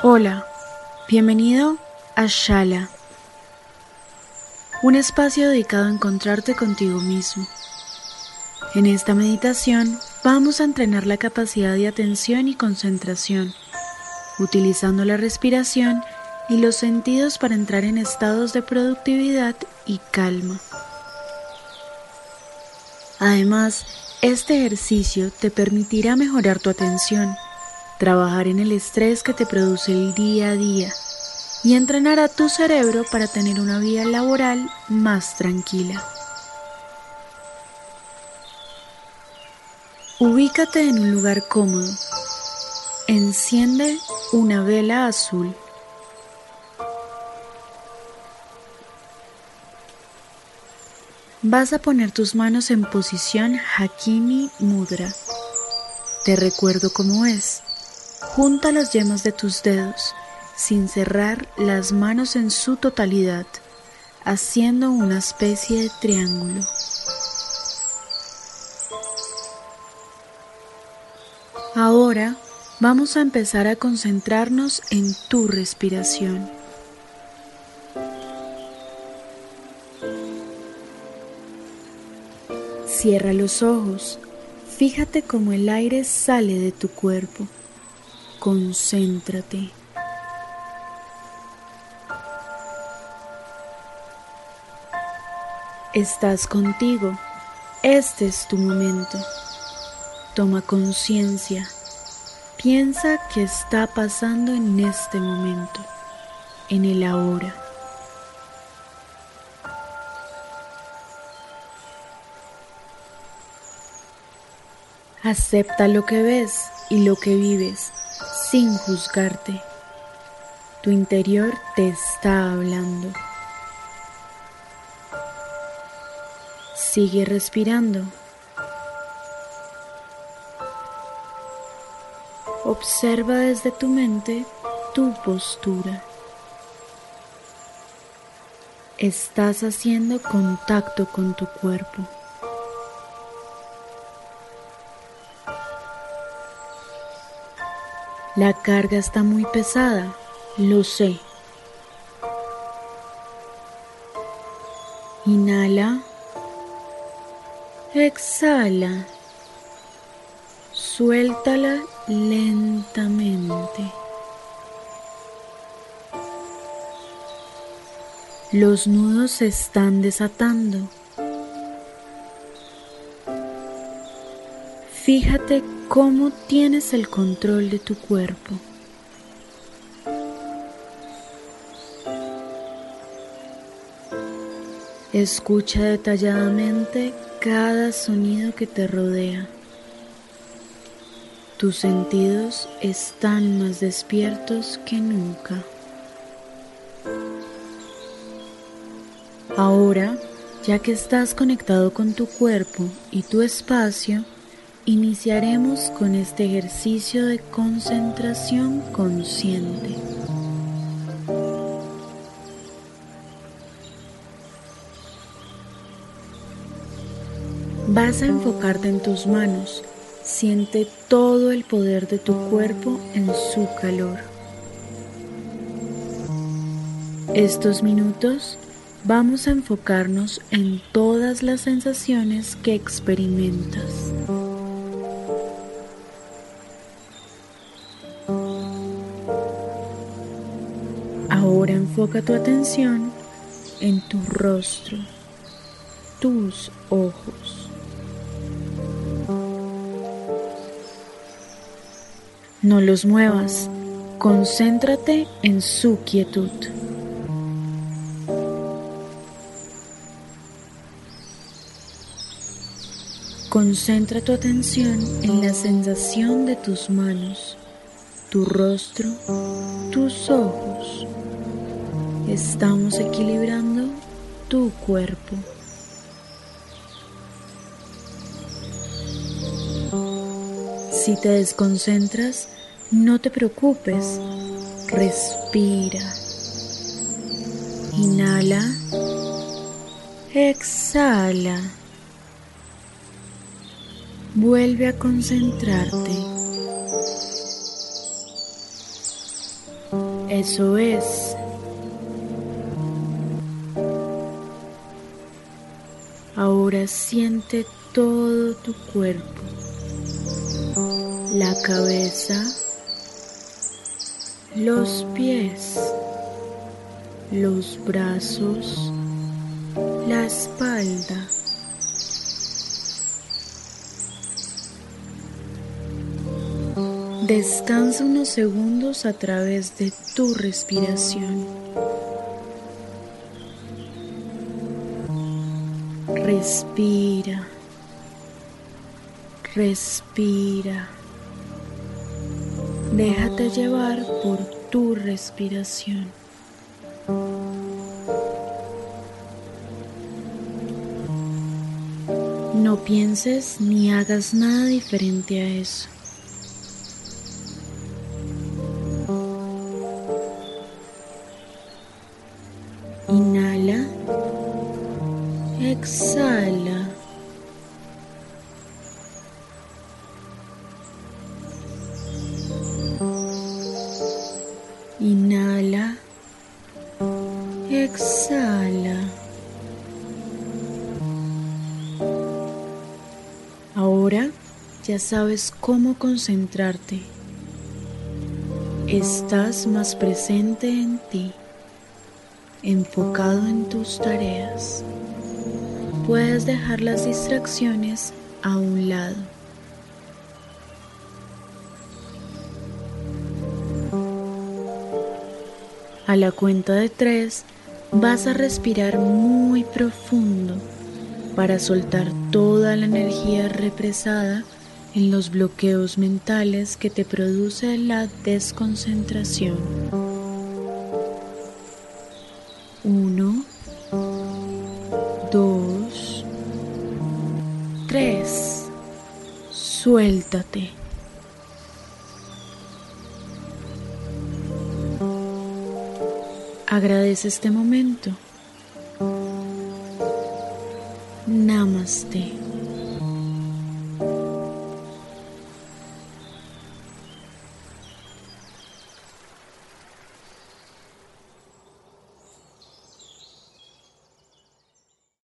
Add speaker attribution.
Speaker 1: Hola, bienvenido a Shala, un espacio dedicado a encontrarte contigo mismo. En esta meditación vamos a entrenar la capacidad de atención y concentración, utilizando la respiración y los sentidos para entrar en estados de productividad y calma. Además, este ejercicio te permitirá mejorar tu atención trabajar en el estrés que te produce el día a día y entrenar a tu cerebro para tener una vida laboral más tranquila. Ubícate en un lugar cómodo. Enciende una vela azul. Vas a poner tus manos en posición Hakimi Mudra. Te recuerdo cómo es. Junta las yemas de tus dedos sin cerrar las manos en su totalidad, haciendo una especie de triángulo. Ahora vamos a empezar a concentrarnos en tu respiración. Cierra los ojos, fíjate cómo el aire sale de tu cuerpo concéntrate. Estás contigo, este es tu momento. Toma conciencia, piensa qué está pasando en este momento, en el ahora. Acepta lo que ves y lo que vives sin juzgarte. Tu interior te está hablando. Sigue respirando. Observa desde tu mente tu postura. Estás haciendo contacto con tu cuerpo. La carga está muy pesada, lo sé. Inhala. Exhala. Suéltala lentamente. Los nudos se están desatando. Fíjate cómo tienes el control de tu cuerpo. Escucha detalladamente cada sonido que te rodea. Tus sentidos están más despiertos que nunca. Ahora, ya que estás conectado con tu cuerpo y tu espacio, Iniciaremos con este ejercicio de concentración consciente. Vas a enfocarte en tus manos. Siente todo el poder de tu cuerpo en su calor. Estos minutos vamos a enfocarnos en todas las sensaciones que experimentas. Enfoca tu atención en tu rostro, tus ojos. No los muevas, concéntrate en su quietud. Concentra tu atención en la sensación de tus manos, tu rostro, tus ojos. Estamos equilibrando tu cuerpo. Si te desconcentras, no te preocupes. Respira. Inhala. Exhala. Vuelve a concentrarte. Eso es. Ahora siente todo tu cuerpo, la cabeza, los pies, los brazos, la espalda. Descansa unos segundos a través de tu respiración. Respira. Respira. Déjate llevar por tu respiración. No pienses ni hagas nada diferente a eso. Exhala. Inhala. Exhala. Ahora ya sabes cómo concentrarte. Estás más presente en ti enfocado en tus tareas. Puedes dejar las distracciones a un lado. A la cuenta de tres vas a respirar muy profundo para soltar toda la energía represada en los bloqueos mentales que te produce la desconcentración. Uno, dos, tres. Suéltate. Agradece este momento. Namaste.